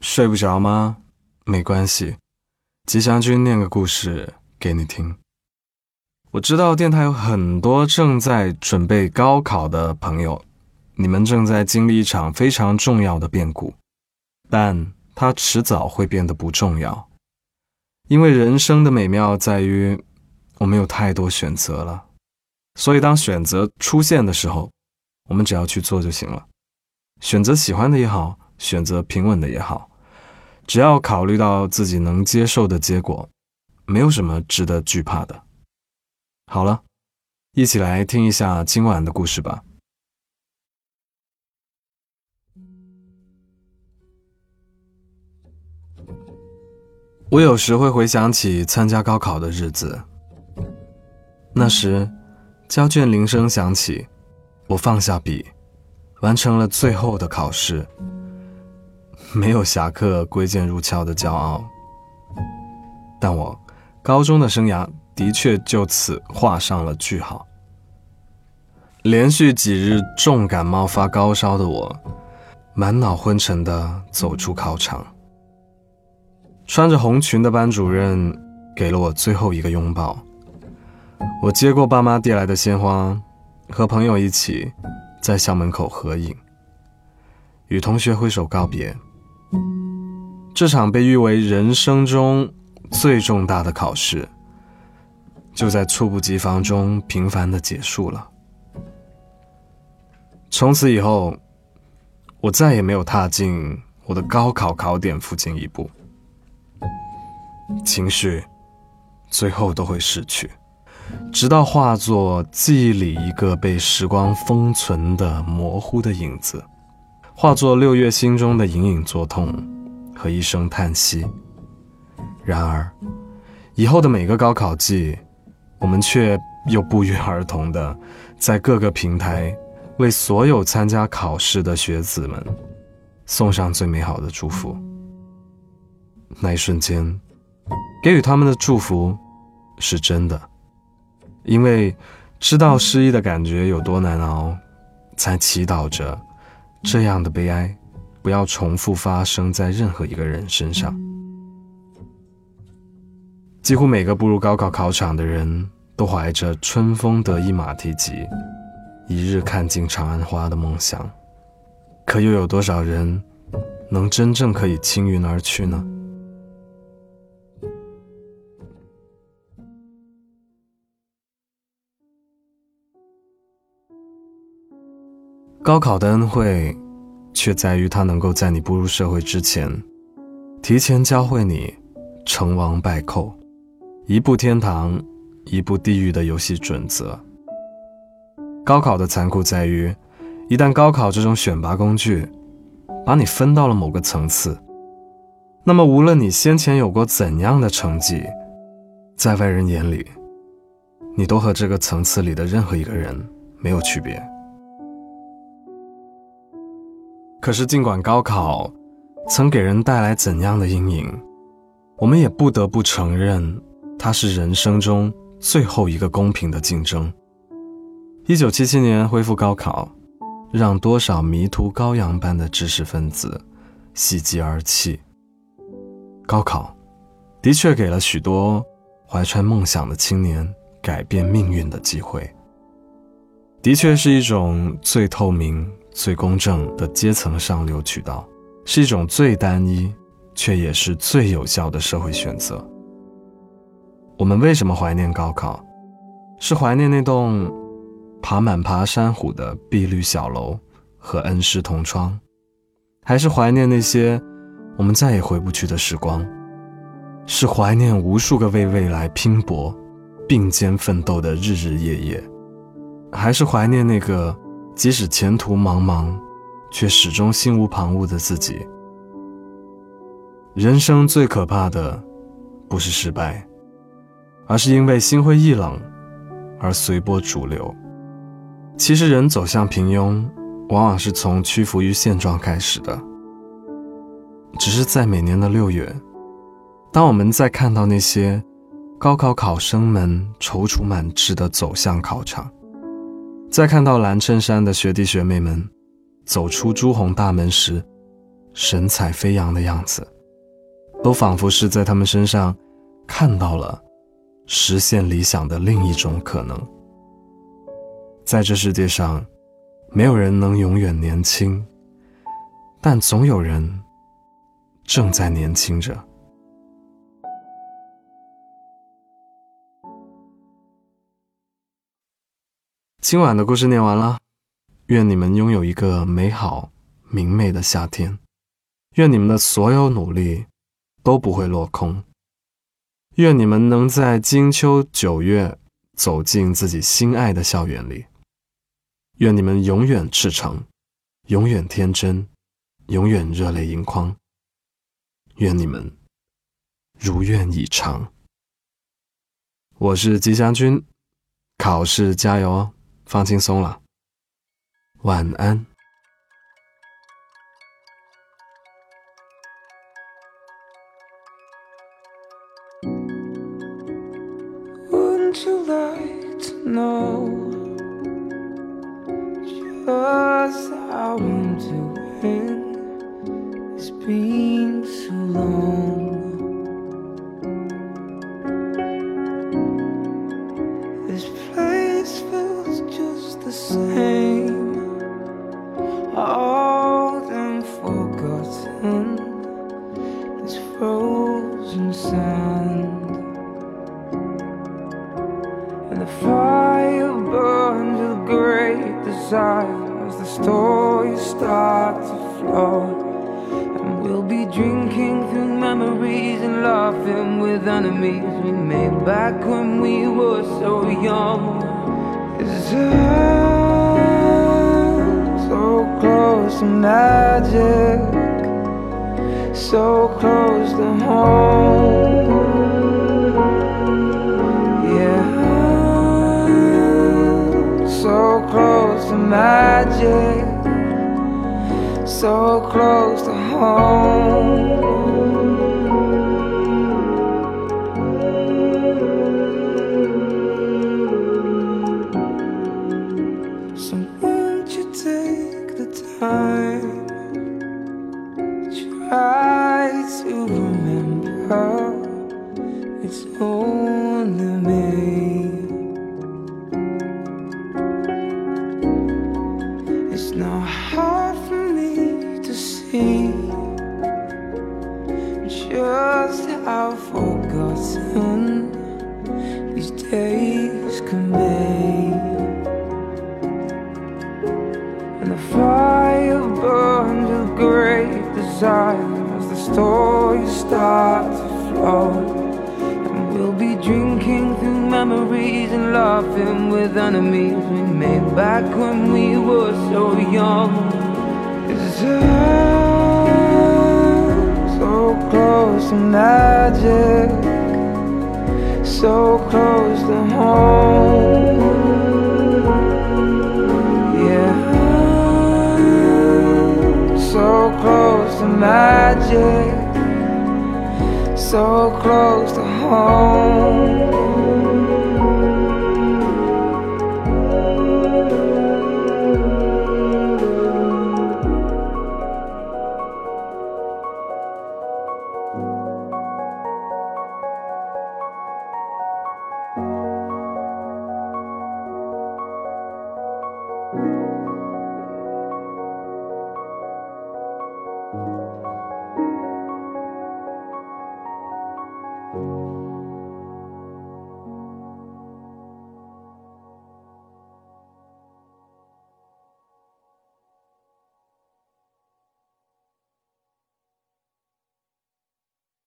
睡不着吗？没关系，吉祥君念个故事给你听。我知道电台有很多正在准备高考的朋友，你们正在经历一场非常重要的变故，但它迟早会变得不重要，因为人生的美妙在于我们有太多选择了，所以当选择出现的时候，我们只要去做就行了。选择喜欢的也好，选择平稳的也好，只要考虑到自己能接受的结果，没有什么值得惧怕的。好了，一起来听一下今晚的故事吧。我有时会回想起参加高考的日子，那时交卷铃声响起，我放下笔。完成了最后的考试，没有侠客归剑入鞘的骄傲，但我高中的生涯的确就此画上了句号。连续几日重感冒发高烧的我，满脑昏沉的走出考场。穿着红裙的班主任给了我最后一个拥抱，我接过爸妈递来的鲜花，和朋友一起。在校门口合影，与同学挥手告别。这场被誉为人生中最重大的考试，就在猝不及防中平凡的结束了。从此以后，我再也没有踏进我的高考考点附近一步。情绪，最后都会逝去。直到化作记忆里一个被时光封存的模糊的影子，化作六月心中的隐隐作痛和一声叹息。然而，以后的每个高考季，我们却又不约而同的在各个平台为所有参加考试的学子们送上最美好的祝福。那一瞬间，给予他们的祝福是真的。因为知道失意的感觉有多难熬，才祈祷着这样的悲哀不要重复发生在任何一个人身上。几乎每个步入高考考场的人都怀着“春风得意马蹄疾，一日看尽长安花”的梦想，可又有多少人能真正可以青云而去呢？高考的恩惠，却在于它能够在你步入社会之前，提前教会你成王败寇、一步天堂、一步地狱的游戏准则。高考的残酷在于，一旦高考这种选拔工具把你分到了某个层次，那么无论你先前有过怎样的成绩，在外人眼里，你都和这个层次里的任何一个人没有区别。可是，尽管高考曾给人带来怎样的阴影，我们也不得不承认，它是人生中最后一个公平的竞争。一九七七年恢复高考，让多少迷途羔羊般的知识分子喜极而泣。高考的确给了许多怀揣梦想的青年改变命运的机会，的确是一种最透明。最公正的阶层上流渠道，是一种最单一，却也是最有效的社会选择。我们为什么怀念高考？是怀念那栋爬满爬山虎的碧绿小楼和恩师同窗，还是怀念那些我们再也回不去的时光？是怀念无数个为未来拼搏、并肩奋斗的日日夜夜，还是怀念那个？即使前途茫茫，却始终心无旁骛的自己。人生最可怕的，不是失败，而是因为心灰意冷而随波逐流。其实，人走向平庸，往往是从屈服于现状开始的。只是在每年的六月，当我们在看到那些高考考生们踌躇满志地走向考场，在看到蓝衬衫的学弟学妹们走出朱红大门时，神采飞扬的样子，都仿佛是在他们身上看到了实现理想的另一种可能。在这世界上，没有人能永远年轻，但总有人正在年轻着。今晚的故事念完了，愿你们拥有一个美好明媚的夏天，愿你们的所有努力都不会落空，愿你们能在金秋九月走进自己心爱的校园里，愿你们永远赤诚，永远天真，永远热泪盈眶，愿你们如愿以偿。我是吉祥君，考试加油哦！放轻松了，晚安。As the stories start to flow. And we'll be drinking through memories and laughing with enemies we made back when we were so young. It's so close to magic, so close to home. Magic so close to home. These days can be. And the fire burns with great desire as the stories start to flow. And we'll be drinking through memories and laughing with enemies we made back when we were so young. So close to magic, so close to home. Yeah, so close to magic. So close to home